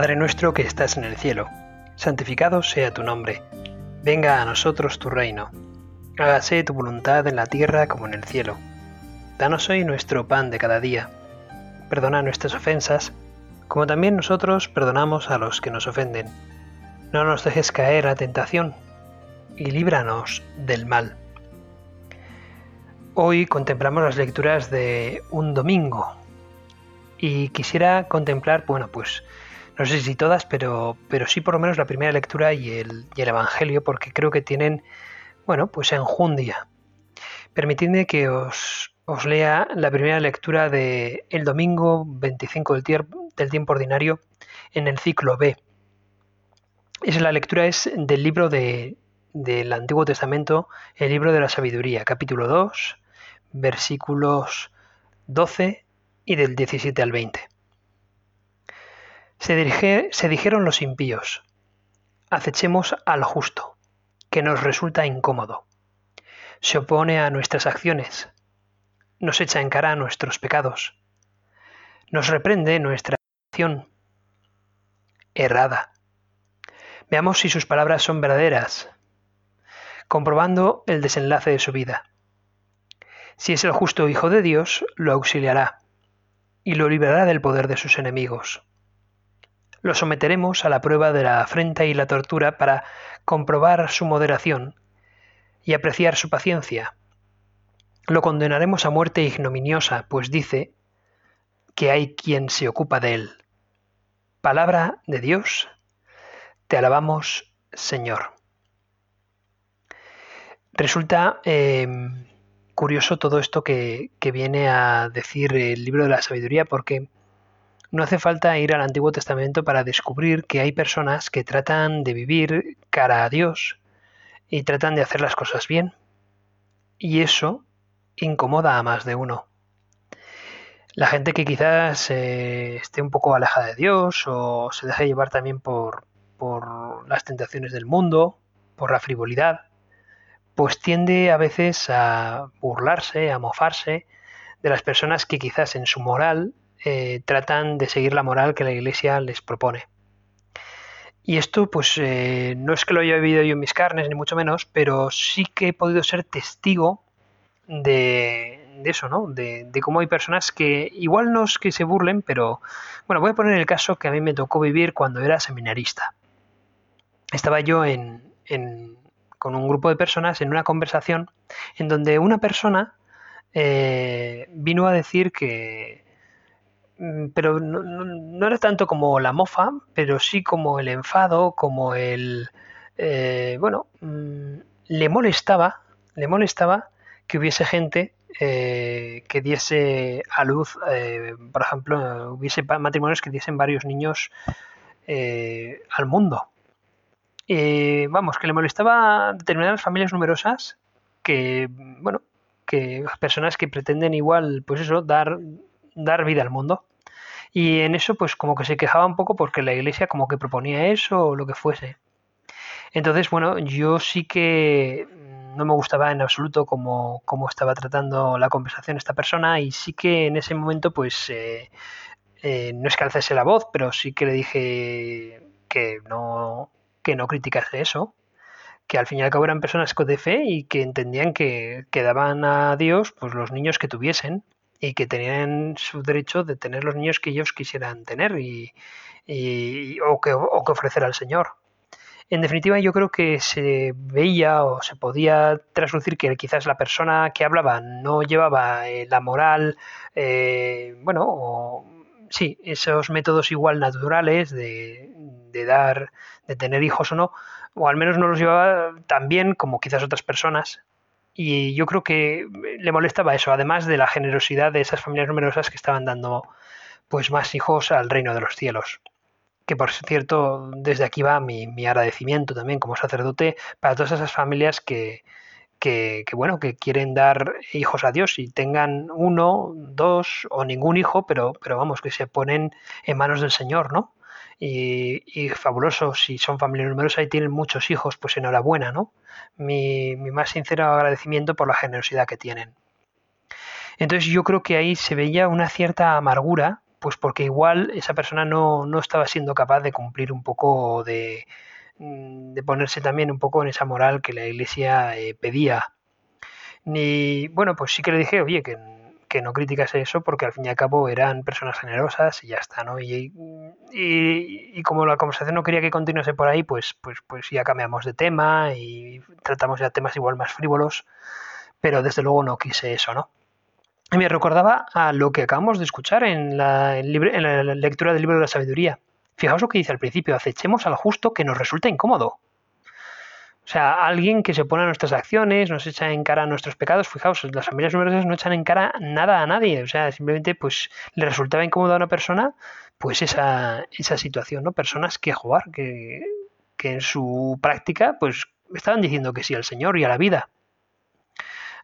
Padre nuestro que estás en el cielo, santificado sea tu nombre, venga a nosotros tu reino, hágase tu voluntad en la tierra como en el cielo. Danos hoy nuestro pan de cada día, perdona nuestras ofensas, como también nosotros perdonamos a los que nos ofenden. No nos dejes caer a tentación, y líbranos del mal. Hoy contemplamos las lecturas de un domingo, y quisiera contemplar, bueno, pues no sé si todas, pero, pero sí por lo menos la primera lectura y el, y el Evangelio, porque creo que tienen, bueno, pues enjundia. Permitidme que os, os lea la primera lectura de el domingo 25 del, del tiempo ordinario en el ciclo B. Es la lectura es del libro de, del Antiguo Testamento, el libro de la sabiduría, capítulo 2, versículos 12 y del 17 al 20. Se, se dijeron los impíos, acechemos al justo, que nos resulta incómodo. Se opone a nuestras acciones, nos echa en cara nuestros pecados, nos reprende nuestra acción errada. Veamos si sus palabras son verdaderas, comprobando el desenlace de su vida. Si es el justo Hijo de Dios, lo auxiliará y lo librará del poder de sus enemigos. Lo someteremos a la prueba de la afrenta y la tortura para comprobar su moderación y apreciar su paciencia. Lo condenaremos a muerte ignominiosa, pues dice que hay quien se ocupa de él. Palabra de Dios, te alabamos, Señor. Resulta eh, curioso todo esto que, viene a decir el libro de la sabiduría porque no hace falta ir al Antiguo Testamento para descubrir que hay personas que tratan de vivir cara a Dios y tratan de hacer las cosas bien. Y eso incomoda a más de uno. La gente que quizás eh, esté un poco alejada de Dios o se deje llevar también por, por las tentaciones del mundo, por la frivolidad, pues tiende a veces a burlarse, a mofarse de las personas que quizás en su moral eh, tratan de seguir la moral que la Iglesia les propone. Y esto, pues, eh, no es que lo haya vivido yo en mis carnes, ni mucho menos, pero sí que he podido ser testigo de, eso, ¿no? De, cómo hay personas que igual no es que se burlen, pero, bueno, voy a poner el caso que a mí me tocó vivir cuando era seminarista. Estaba yo en, con un grupo de personas en una conversación en donde una persona eh, vino a decir que, pero no, era tanto como la mofa, pero sí como el enfado, como el, eh, bueno, mm, le molestaba, le molestaba que hubiese gente eh, que diese a luz, por ejemplo, hubiese matrimonios que diesen varios niños al mundo. Eh, vamos, que le molestaba determinadas familias numerosas que, bueno, que personas que pretenden igual, pues eso, dar, dar vida al mundo. Y en eso, pues como que se quejaba un poco porque la iglesia como que proponía eso o lo que fuese. Entonces, bueno, yo sí que no me gustaba en absoluto cómo, cómo estaba tratando la conversación esta persona y sí que en ese momento, pues, eh, eh, no es que alcese la voz, pero sí que le dije que no, que no criticase eso, que al fin y al cabo eran personas de fe y que entendían que, que daban a Dios pues los niños que tuviesen y que tenían su derecho de tener los niños que ellos quisieran tener y, o, que, o que ofrecer al Señor. En definitiva, yo creo que se veía o se podía traslucir que quizás la persona que hablaba no llevaba eh, la moral, eh, bueno, o, sí, esos métodos igual naturales de, de dar, de tener hijos o no, o al menos no los llevaba tan bien como quizás otras personas. Y yo creo que le molestaba eso, además de la generosidad de esas familias numerosas que estaban dando pues más hijos al reino de los cielos. Que por cierto, desde aquí va mi, mi agradecimiento también como sacerdote para todas esas familias que, que, bueno, que quieren dar hijos a Dios y tengan uno, dos o ningún hijo, pero, pero vamos, que se ponen en manos del Señor, ¿no? Y, fabuloso. Si son familias numerosas y tienen muchos hijos, pues enhorabuena, ¿no? Mi, mi más sincero agradecimiento por la generosidad que tienen. Entonces yo creo que ahí se veía una cierta amargura pues porque igual esa persona no, no estaba siendo capaz de cumplir un poco de, mm, de ponerse también un poco en esa moral que la iglesia eh, pedía. Ni, bueno, pues sí que le dije, oye, que, que, no criticas eso porque al fin y al cabo eran personas generosas y ya está, ¿no? Y, y, y, como la conversación no quería que continuase por ahí, pues, pues, pues ya cambiamos de tema y tratamos ya temas igual más frívolos, pero desde luego no quise eso, ¿no? me recordaba a lo que acabamos de escuchar en la, en la, lectura del libro de la sabiduría. Fijaos lo que dice al principio, acechemos al justo que nos resulta incómodo. O sea, alguien que se pone a nuestras acciones, nos echa en cara nuestros pecados. Fijaos, las familias numerosas no echan en cara nada a nadie. O sea, simplemente pues le resultaba incómodo a una persona pues esa, esa situación, ¿no? Personas que jugar, que, que en su práctica pues estaban diciendo que sí al Señor y a la vida.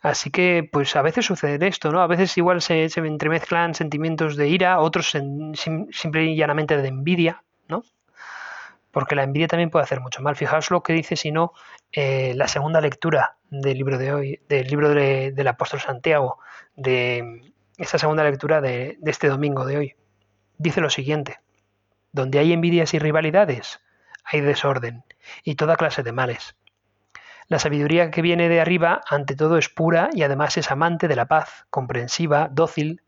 Así que, pues a veces sucede esto, ¿no? A veces igual se, se entremezclan sentimientos de ira, otros en, sim, simple y llanamente de envidia, ¿no? Porque la envidia también puede hacer mucho mal. Fijaos lo que dice, si no, eh, la segunda lectura del libro de hoy, del libro de, del apóstol Santiago, de esta segunda lectura de, de este domingo de hoy. Dice lo siguiente: Donde hay envidias y rivalidades, hay desorden y toda clase de males. La sabiduría que viene de arriba, ante todo, es pura y además es amante de la paz, comprensiva, dócil,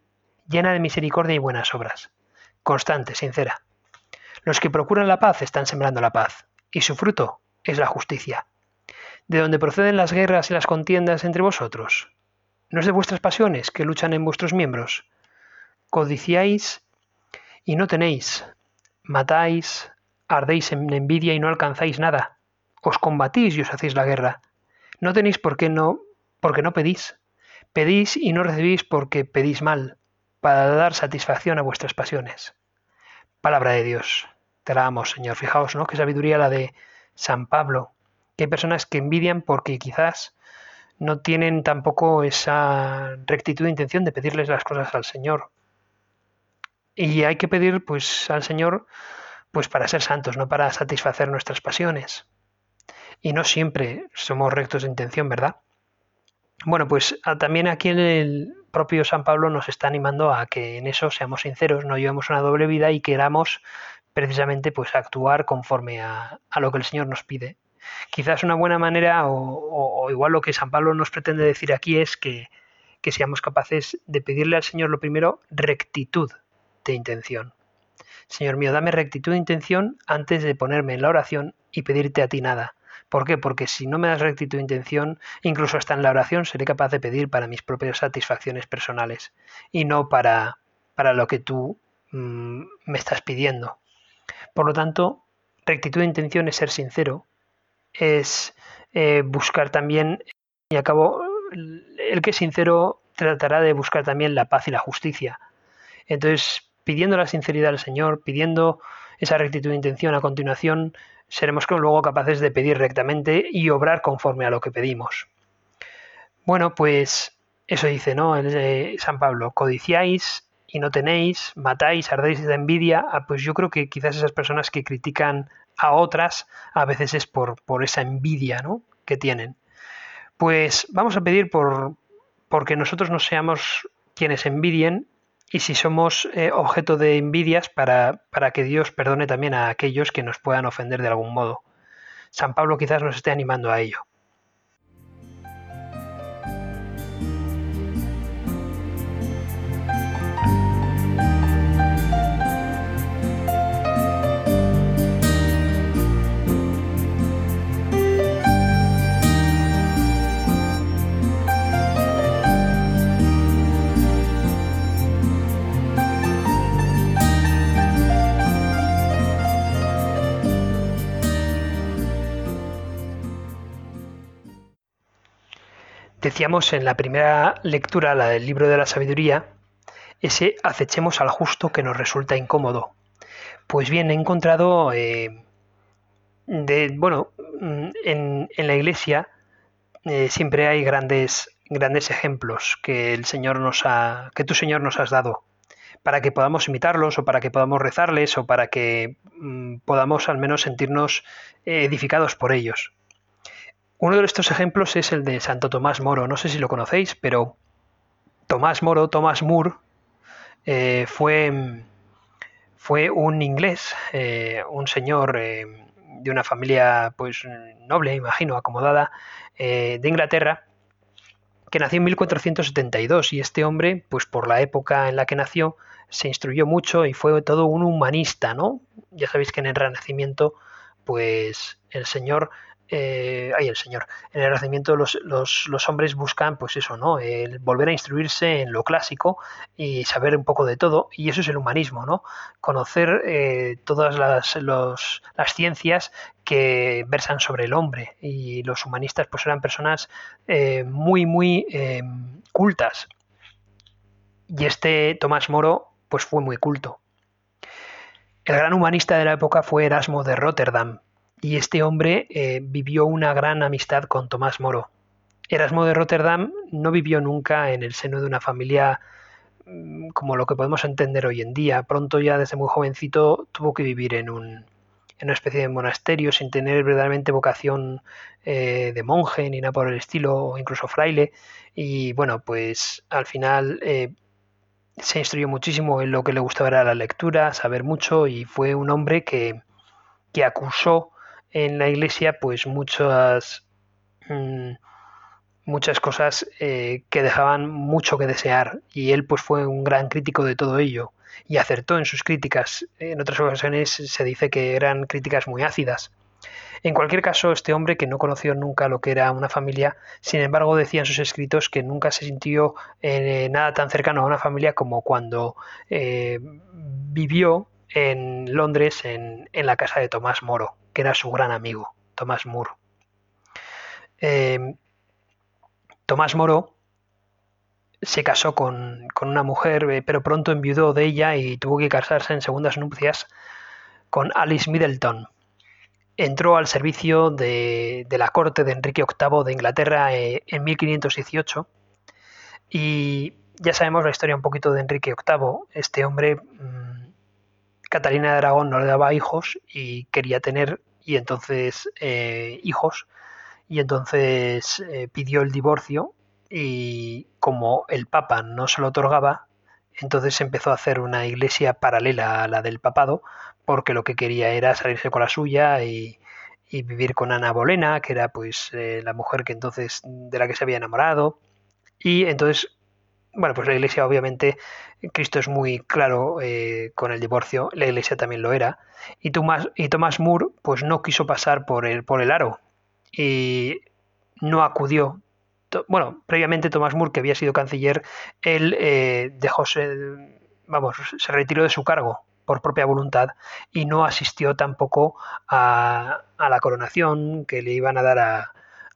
llena de misericordia y buenas obras, constante, sincera. Los que procuran la paz están sembrando la paz, y su fruto es la justicia. ¿De dónde proceden las guerras y las contiendas entre vosotros? ¿No es de vuestras pasiones que luchan en vuestros miembros? Codiciáis y no tenéis, matáis, ardéis en envidia y no alcanzáis nada os combatís y os hacéis la guerra. No tenéis por qué no, porque no pedís. Pedís y no recibís porque pedís mal, para dar satisfacción a vuestras pasiones. Palabra de Dios. Señor. Fijaos, ¿no? Qué sabiduría la de San Pablo. Que hay personas que envidian porque quizás no tienen tampoco esa rectitud de intención de pedirles las cosas al Señor. Y hay que pedir pues al Señor pues para ser santos, no para satisfacer nuestras pasiones y no siempre somos rectos de intención, ¿verdad? Bueno, pues también aquí el propio San Pablo nos está animando a que en eso seamos sinceros, no llevemos una doble vida y queramos precisamente pues actuar conforme a, lo que el Señor nos pide. Quizás una buena manera, o, igual lo que San Pablo nos pretende decir aquí es que, seamos capaces de pedirle al Señor lo primero, rectitud de intención. Señor mío, dame rectitud de intención antes de ponerme en la oración y pedirte a ti nada. ¿Por qué? Porque si no me das rectitud de intención, incluso hasta en la oración seré capaz de pedir para mis propias satisfacciones personales y no para, para lo que tú mmm, me estás pidiendo. Por lo tanto, rectitud de intención es ser sincero, es eh, buscar también, y acabo, el que es sincero tratará de buscar también la paz y la justicia. Entonces, pidiendo la sinceridad al Señor, pidiendo esa rectitud de intención a continuación, seremos luego capaces de pedir rectamente y obrar conforme a lo que pedimos. Bueno, pues eso dice, ¿no? De San Pablo, codiciáis y no tenéis, matáis, ardéis de envidia, ah, pues yo creo que quizás esas personas que critican a otras a veces es por, por esa envidia, ¿no? que tienen. Pues vamos a pedir por porque nosotros no seamos quienes envidien y si somos eh, objeto de envidias para, para que Dios perdone también a aquellos que nos puedan ofender de algún modo. San Pablo quizás nos esté animando a ello. Decíamos en la primera lectura, la del libro de la sabiduría, ese acechemos al justo que nos resulta incómodo. Pues bien, he encontrado, eh, de, bueno, en, en, la iglesia eh, siempre hay grandes, grandes ejemplos que el Señor nos ha, que tu Señor nos has dado, para que podamos imitarlos o para que podamos rezarles o para que mm, podamos al menos sentirnos eh, edificados por ellos. Uno de estos ejemplos es el de Santo Tomás Moro. No sé si lo conocéis, pero Tomás Moro, Tomás Moore, eh, fue fue un inglés, eh, un señor eh, de una familia pues noble, imagino, acomodada, de Inglaterra, que nació en 1472 y este hombre, pues por la época en la que nació, se instruyó mucho y fue todo un humanista, ¿no? Ya sabéis que en el Renacimiento, pues el señor eh, ay, el Señor. En el Renacimiento los, hombres buscan, pues eso, ¿no? El volver a instruirse en lo clásico y saber un poco de todo, y eso es el humanismo, ¿no? Conocer eh, todas las, las ciencias que versan sobre el hombre, y los humanistas pues eran personas eh, muy, muy eh, cultas. Y este Tomás Moro, pues fue muy culto. El gran humanista de la época fue Erasmo de Rotterdam, y este hombre eh, vivió una gran amistad con Tomás Moro. Erasmo de Rotterdam no vivió nunca en el seno de una familia mm, como lo que podemos entender hoy en día. Pronto ya desde muy jovencito tuvo que vivir en, un, una especie de monasterio sin tener verdaderamente vocación eh, de monje ni nada por el estilo, o incluso fraile. Y bueno, pues al final eh, se instruyó muchísimo en lo que le gustaba era la lectura, saber mucho y fue un hombre que, que acusó en la iglesia pues muchas mm, muchas cosas eh, que dejaban mucho que desear. Y él pues fue un gran crítico de todo ello. Y acertó en sus críticas. En otras ocasiones se dice que eran críticas muy ácidas. En cualquier caso, este hombre que no conoció nunca lo que era una familia, sin embargo decía en sus escritos que nunca se sintió eh, nada tan cercano a una familia como cuando eh, vivió en Londres en, en la casa de Tomás Moro que era su gran amigo, Tomás Moore. Eh, Tomás Moro se casó con, una mujer, eh, pero pronto enviudó de ella y tuvo que casarse en segundas nupcias con Alice Middleton. Entró al servicio de, la corte de Enrique VIII de Inglaterra eh, en 1518 y ya sabemos la historia un poquito de Enrique VIII. Este hombre, mm, Catalina de Aragón no le daba hijos y quería tener y entonces eh, hijos. Y entonces eh, pidió el divorcio y como el papa no se lo otorgaba entonces empezó a hacer una iglesia paralela a la del papado porque lo que quería era salirse con la suya y, vivir con Ana Bolena que era pues eh, la mujer que entonces de la que se había enamorado. Y entonces bueno, pues la Iglesia obviamente, Cristo es muy claro eh, con el divorcio, la Iglesia también lo era, y Thomas, y Thomas Moore pues no quiso pasar por el, por el aro y no acudió. Bueno, previamente Thomas Moore, que había sido canciller, él eh, dejó, vamos, se retiró de su cargo por propia voluntad y no asistió tampoco a, a la coronación que le iban a dar a,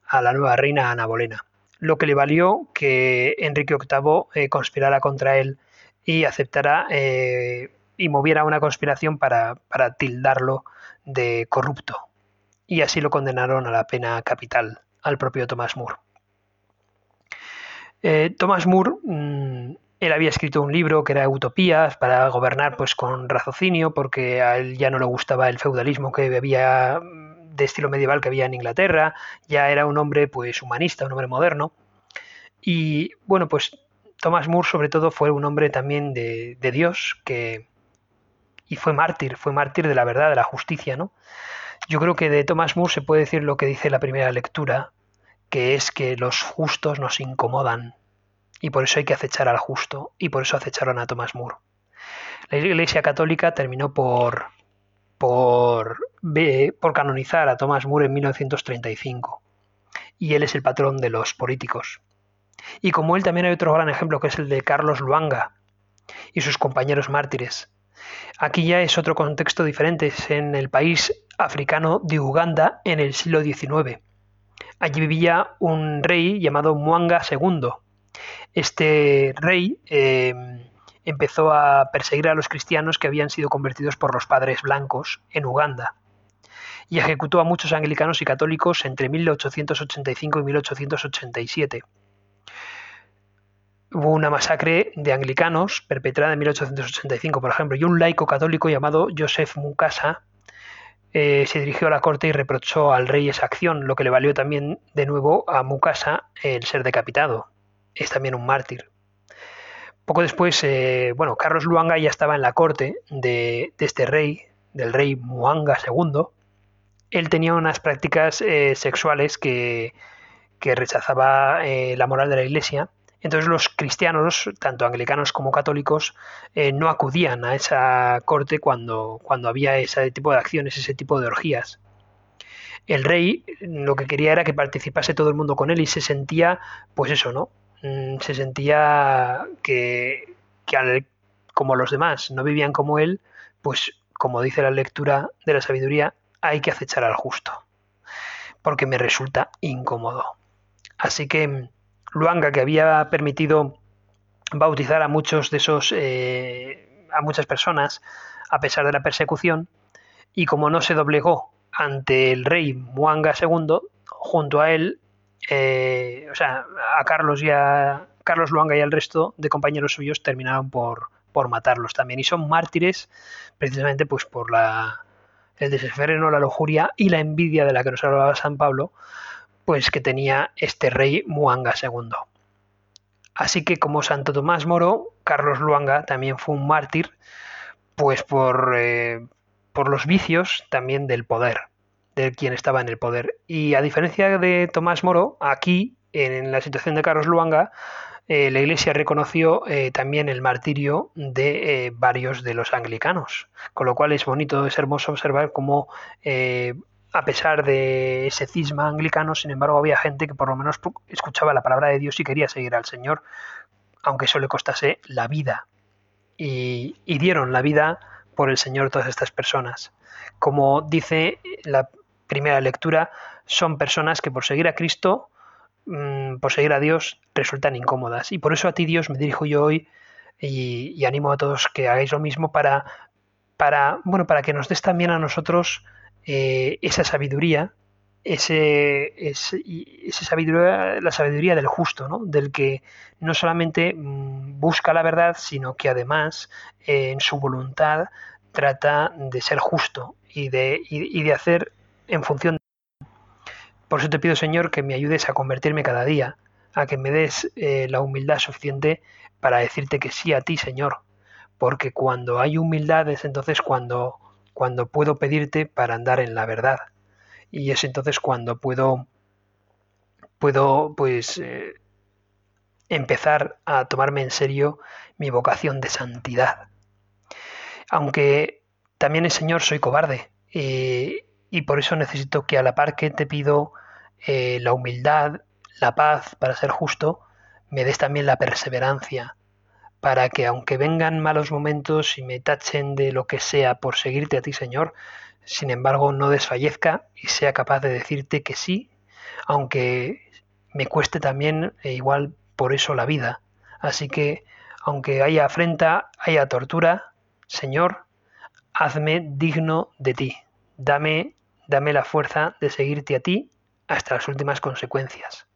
a la nueva reina Ana Bolena lo que le valió que Enrique VIII eh, conspirara contra él y aceptara eh, y moviera una conspiración para, tildarlo de corrupto. Y así lo condenaron a la pena capital, al propio Thomas More. Eh, Thomas More, mm, él había escrito un libro que era Utopías para gobernar pues con raciocinio, porque a él ya no le gustaba el feudalismo que había de estilo medieval que había en Inglaterra, ya era un hombre pues humanista, un hombre moderno. Y bueno, pues Thomas More sobre todo fue un hombre también de, Dios que y fue mártir, fue mártir de la verdad, de la justicia, ¿no? Yo creo que de Thomas More se puede decir lo que dice la primera lectura, que es que los justos nos incomodan y por eso hay que acechar al justo y por eso acecharon a Thomas More. La Iglesia Católica terminó por por, canonizar a Thomas More en 1935 y él es el patrón de los políticos. Y como él también hay otro gran ejemplo que es el de Carlos Luanga y sus compañeros mártires. Aquí ya es otro contexto diferente, es en el país africano de Uganda en el siglo XIX. Allí vivía un rey llamado Mwanga II. Este rey eh, empezó a perseguir a los cristianos que habían sido convertidos por los padres blancos en Uganda y ejecutó a muchos anglicanos y católicos entre 1885 y 1887. Hubo una masacre de anglicanos perpetrada en 1885, por ejemplo, y un laico católico llamado Joseph Mukasa eh, se dirigió a la corte y reprochó al rey esa acción, lo que le valió también de nuevo a Mukasa el ser decapitado. Es también un mártir. Poco después, eh, bueno, Carlos Luanga ya estaba en la corte de, este rey, del rey Muanga II. Él tenía unas prácticas eh, sexuales que, rechazaba eh, la moral de la Iglesia. Entonces los cristianos, tanto anglicanos como católicos, no acudían a esa corte cuando, cuando había ese tipo de acciones, ese tipo de orgías. El rey lo que quería era que participase todo el mundo con él y se sentía, pues eso, ¿no? Mm, se sentía que, como los demás no vivían como él, pues como dice la lectura de la sabiduría, hay que acechar al justo, porque me resulta incómodo. Así que mm, Luanga, que había permitido bautizar a muchos de esos, eh, a muchas personas, a pesar de la persecución, y como no se doblegó ante el rey Muanga II, junto a él eh, o sea, a Carlos y a Carlos Luanga y al resto de compañeros suyos terminaron por, por matarlos también. Y son mártires precisamente pues por la, el desenfreno, la lujuria y la envidia de la que nos hablaba San Pablo, pues que tenía este rey Muanga II. Así que como Santo Tomás Moro, Carlos Luanga también fue un mártir, pues por, eh, por los vicios también del poder de quien estaba en el poder. Y a diferencia de Tomás Moro, aquí, en la situación de Carlos Luanga, eh, la Iglesia reconoció eh, también el martirio de eh, varios de los anglicanos, con lo cual es bonito, es hermoso observar cómo, a pesar de ese cisma anglicano, sin embargo, había gente que por lo menos escuchaba la palabra de Dios y quería seguir al Señor, aunque eso le costase la vida. Y, y dieron la vida por el Señor todas estas personas. Como dice la primera lectura son personas que por seguir a Cristo, mm, por seguir a Dios, resultan incómodas. Y por eso a ti Dios me dirijo yo hoy y, animo a todos que hagáis lo mismo para, para, bueno, para que nos des también a nosotros eh, esa sabiduría, ese, ese, sabiduría, la sabiduría del justo, ¿no? del que no solamente mm, busca la verdad, sino que además eh, en su voluntad trata de ser justo y de, y de hacer en función de... Por eso te pido, Señor, que me ayudes a convertirme cada día, a que me des eh, la humildad suficiente para decirte que sí a ti, Señor, porque cuando hay humildad es entonces cuando, cuando puedo pedirte para andar en la verdad. Y es entonces cuando puedo, puedo pues, eh, empezar a tomarme en serio mi vocación de santidad. Aunque también, el Señor, soy cobarde. Y, y por eso necesito que a la par que te pido eh, la humildad, la paz para ser justo, me des también la perseverancia para que aunque vengan malos momentos y me tachen de lo que sea por seguirte a ti, Señor, sin embargo no desfallezca y sea capaz de decirte que sí, aunque me cueste también e igual por eso la vida. Así que, aunque haya afrenta, haya tortura, Señor, hazme digno de ti. Dame dame la fuerza de seguirte a ti hasta las últimas consecuencias.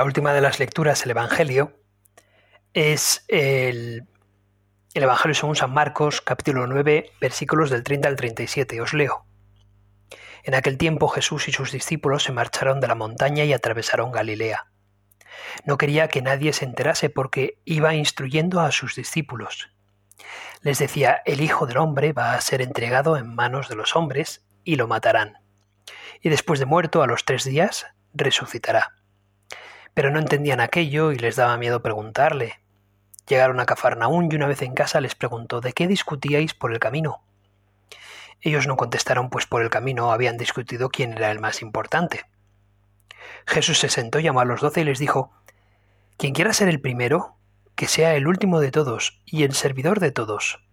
La última de las lecturas, el Evangelio, es el, Evangelio según San Marcos, capítulo 9, versículos del 30 al 37. Os leo. En aquel tiempo Jesús y sus discípulos se marcharon de la montaña y atravesaron Galilea. No quería que nadie se enterase porque iba instruyendo a sus discípulos. Les decía, el Hijo del Hombre va a ser entregado en manos de los hombres y lo matarán. Y después de muerto a los tres días, resucitará. Pero no entendían aquello y les daba miedo preguntarle. Llegaron a Cafarnaún y una vez en casa les preguntó ¿de qué discutíais por el camino? Ellos no contestaron, pues por el camino habían discutido quién era el más importante. Jesús se sentó, llamó a los doce y les dijo Quien quiera ser el primero, que sea el último de todos y el servidor de todos.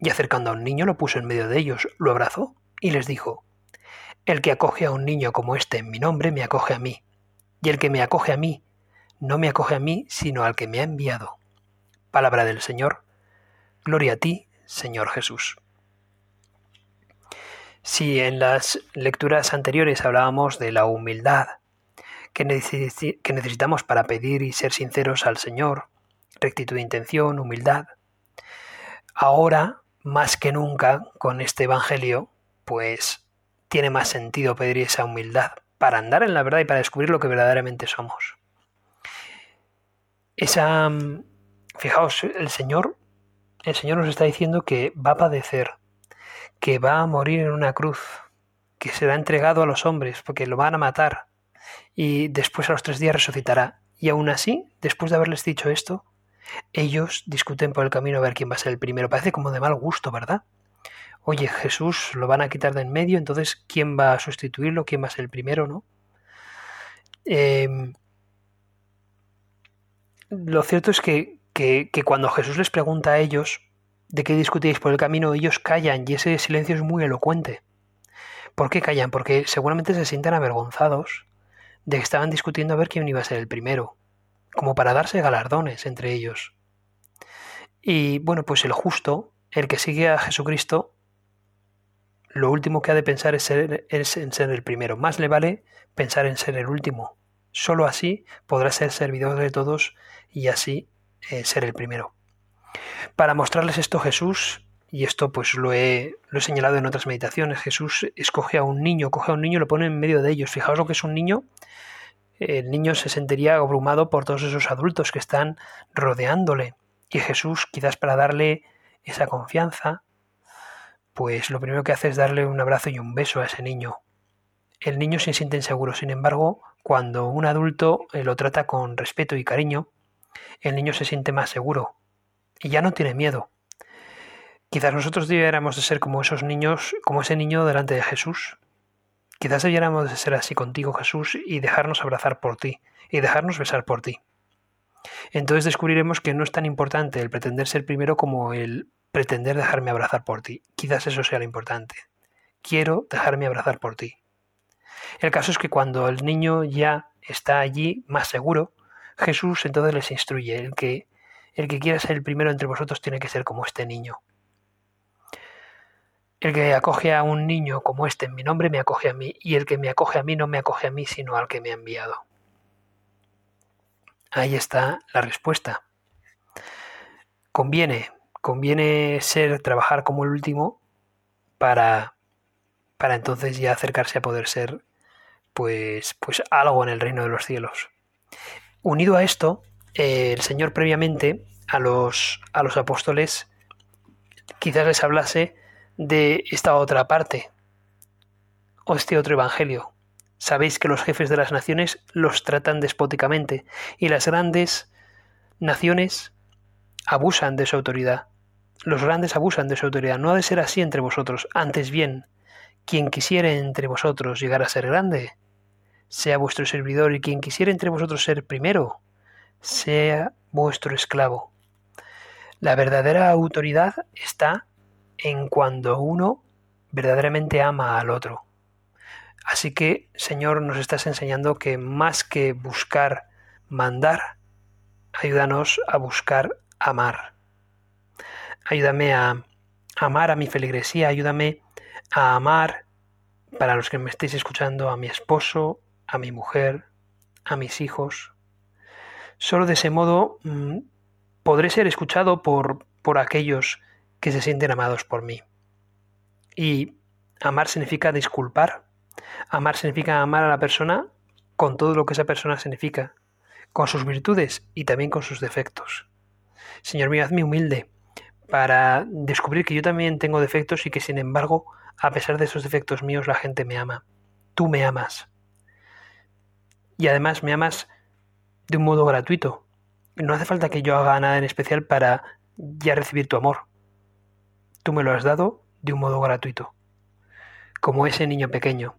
Y acercando a un niño lo puso en medio de ellos, lo abrazó y les dijo El que acoge a un niño como este en mi nombre, me acoge a mí, y el que me acoge a mí, no me acoge a mí, sino al que me ha enviado. Palabra del Señor. Gloria a ti, Señor Jesús. Si en las lecturas anteriores hablábamos de la humildad que, necesitamos para pedir y ser sinceros al Señor, rectitud de intención, humildad, ahora, más que nunca, con este Evangelio, pues tiene más sentido pedir esa humildad para andar en la verdad y para descubrir lo que verdaderamente somos. Esa, mm, fijaos, el Señor, el Señor nos está diciendo que va a padecer, que va a morir en una cruz, que será entregado a los hombres, porque lo van a matar, y después a los tres días resucitará. Y aún así, después de haberles dicho esto, ellos discuten por el camino a ver quién va a ser el primero. Parece como de mal gusto, ¿verdad? Oye, Jesús lo van a quitar de en medio, entonces ¿quién va a sustituirlo? ¿Quién va a ser el primero, no? Em, lo cierto es que, que, cuando Jesús les pregunta a ellos de qué discutíais por el camino, ellos callan y ese silencio es muy elocuente. ¿Por qué callan? Porque seguramente se sienten avergonzados de que estaban discutiendo a ver quién iba a ser el primero, como para darse galardones entre ellos. Y bueno, pues el justo, el que sigue a Jesucristo, lo último que ha de pensar es, ser, en ser el primero. Más le vale pensar en ser el último. Solo así podrá ser servidor de todos y así eh, ser el primero. Para mostrarles esto Jesús, y esto pues lo he, lo he señalado en otras meditaciones, Jesús escoge a un niño, coge a un niño y lo pone en medio de ellos. Fijaos lo que es un niño. El niño se sentiría abrumado por todos esos adultos que están rodeándole. Y Jesús, quizás para darle esa confianza, pues lo primero que hace es darle un abrazo y un beso a ese niño. El niño se siente inseguro, sin embargo, cuando un adulto eh, lo trata con respeto y cariño, el niño se siente más seguro y ya no tiene miedo. Quizás nosotros debiéramos de ser como esos niños, como ese niño delante de Jesús. Quizás debiéramos de ser así contigo, Jesús, y dejarnos abrazar por ti, y dejarnos besar por ti. Entonces descubriremos que no es tan importante el pretender ser primero como el pretender dejarme abrazar por ti. Quizás eso sea lo importante. Quiero dejarme abrazar por ti. El caso es que cuando el niño ya está allí más seguro, Jesús entonces les instruye, el que, el que quiera ser el primero entre vosotros tiene que ser como este niño. El que acoge a un niño como este en mi nombre me acoge a mí, y el que me acoge a mí no me acoge a mí, sino al que me ha enviado. Ahí está la respuesta. Conviene, conviene ser, trabajar como el último para, para entonces ya acercarse a poder ser pues, pues algo en el reino de los cielos. Unido a esto, eh, el Señor previamente a los, a los apóstoles quizás les hablase de esta otra parte o este otro evangelio. Sabéis que los jefes de las naciones los tratan despóticamente y las grandes naciones abusan de su autoridad los grandes abusan de su autoridad. No ha de ser así entre vosotros. Antes bien, quien quisiere entre vosotros llegar a ser grande, sea vuestro servidor, y quien quisiere entre vosotros ser primero, sea vuestro esclavo. La verdadera autoridad está en cuando uno verdaderamente ama al otro. Así que, Señor, nos estás enseñando que más que buscar mandar, ayúdanos a buscar amar ayúdame a amar a mi feligresía, ayúdame a amar, para los que me estéis escuchando, a mi esposo, a mi mujer, a mis hijos. Solo de ese modo mm, podré ser escuchado por, por aquellos que se sienten amados por mí. Y amar significa disculpar. Amar significa amar a la persona con todo lo que esa persona significa, con sus virtudes y también con sus defectos. Señor mío, hazme humilde para descubrir que yo también tengo defectos y que sin embargo, a pesar de esos defectos míos, la gente me ama. Tú me amas. Y además me amas de un modo gratuito. No hace falta que yo haga nada en especial para ya recibir tu amor. Tú me lo has dado de un modo gratuito. Como ese niño pequeño.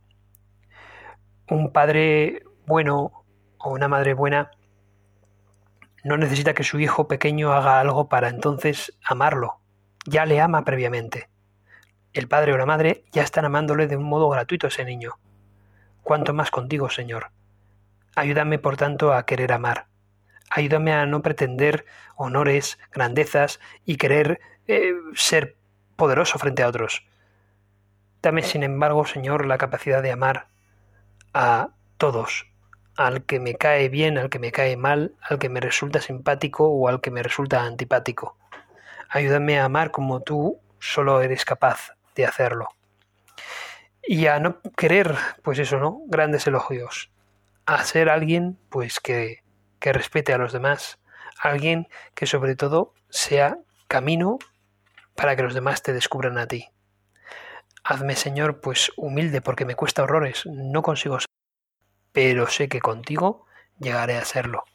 Un padre bueno o una madre buena no necesita que su hijo pequeño haga algo para entonces amarlo. Ya le ama previamente. El padre o la madre ya están amándole de un modo gratuito a ese niño. Cuanto más contigo, Señor. Ayúdame, por tanto, a querer amar, Ayúdame a no pretender honores, grandezas y querer eh, ser poderoso frente a otros. Dame, sin embargo, Señor, la capacidad de amar a todos, al que me cae bien, al que me cae mal, al que me resulta simpático o al que me resulta antipático. Ayúdame a amar como tú solo eres capaz de hacerlo. Y a no querer, pues eso, ¿no? Grandes elogios. A ser alguien, pues que, que respete a los demás. Alguien que sobre todo sea camino para que los demás te descubran a ti. Hazme, Señor, pues humilde porque me cuesta horrores, no consigo ser, pero sé que contigo llegaré a serlo.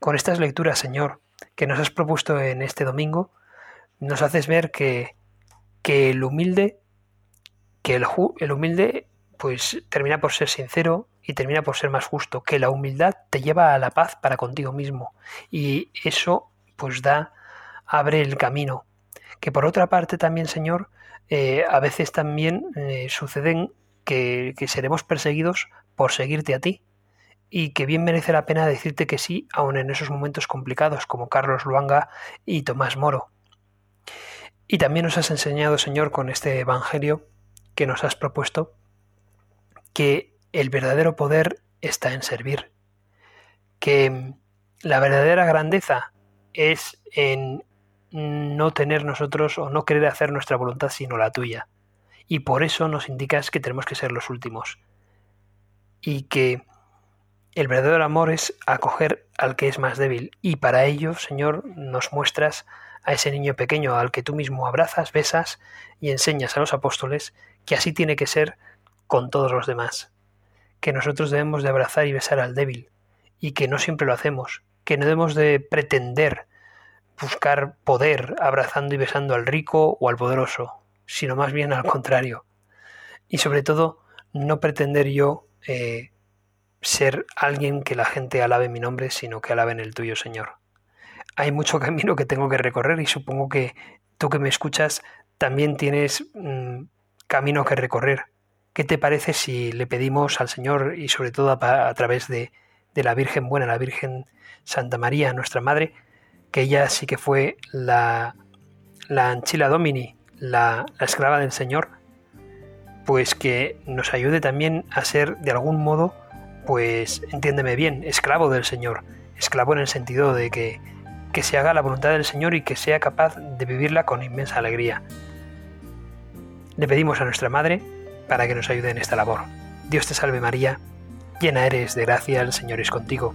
Con estas lecturas, Señor, que nos has propuesto en este domingo, nos haces ver que, que el humilde, que el, el humilde, pues termina por ser sincero y termina por ser más justo, que la humildad te lleva a la paz para contigo mismo y eso pues da, abre el camino. Que por otra parte también, Señor, eh, a veces también eh, suceden que, seremos perseguidos por seguirte a ti y que bien merece la pena decirte que sí, aun en esos momentos complicados como Carlos Luanga y Tomás Moro. Y también nos has enseñado, Señor, con este Evangelio que nos has propuesto, que el verdadero poder está en servir, que la verdadera grandeza es en no tener nosotros o no querer hacer nuestra voluntad sino la tuya. Y por eso nos indicas que tenemos que ser los últimos. Y que el verdadero amor es acoger al que es más débil. Y para ello, Señor, nos muestras a ese niño pequeño al que tú mismo abrazas, besas y enseñas a los apóstoles que así tiene que ser con todos los demás. Que nosotros debemos de abrazar y besar al débil. Y que no siempre lo hacemos. Que no debemos de pretender buscar poder abrazando y besando al rico o al poderoso, sino más bien al contrario. Y sobre todo, no pretender yo eh, ser alguien que la gente alabe mi nombre, sino que alaben el tuyo, Señor. Hay mucho camino que tengo que recorrer y supongo que tú que me escuchas también tienes mm, camino que recorrer. ¿Qué te parece si le pedimos al Señor y sobre todo a, través de, de la Virgen Buena, la Virgen Santa María, nuestra Madre, que ella sí que fue la, la Anchila Domini, la, la esclava del Señor, pues que nos ayude también a ser de algún modo, pues entiéndeme bien, esclavo del Señor, esclavo en el sentido de que, que se haga la voluntad del Señor y que sea capaz de vivirla con inmensa alegría. Le pedimos a nuestra Madre para que nos ayude en esta labor. Dios te salve María, llena eres de gracia, el Señor es contigo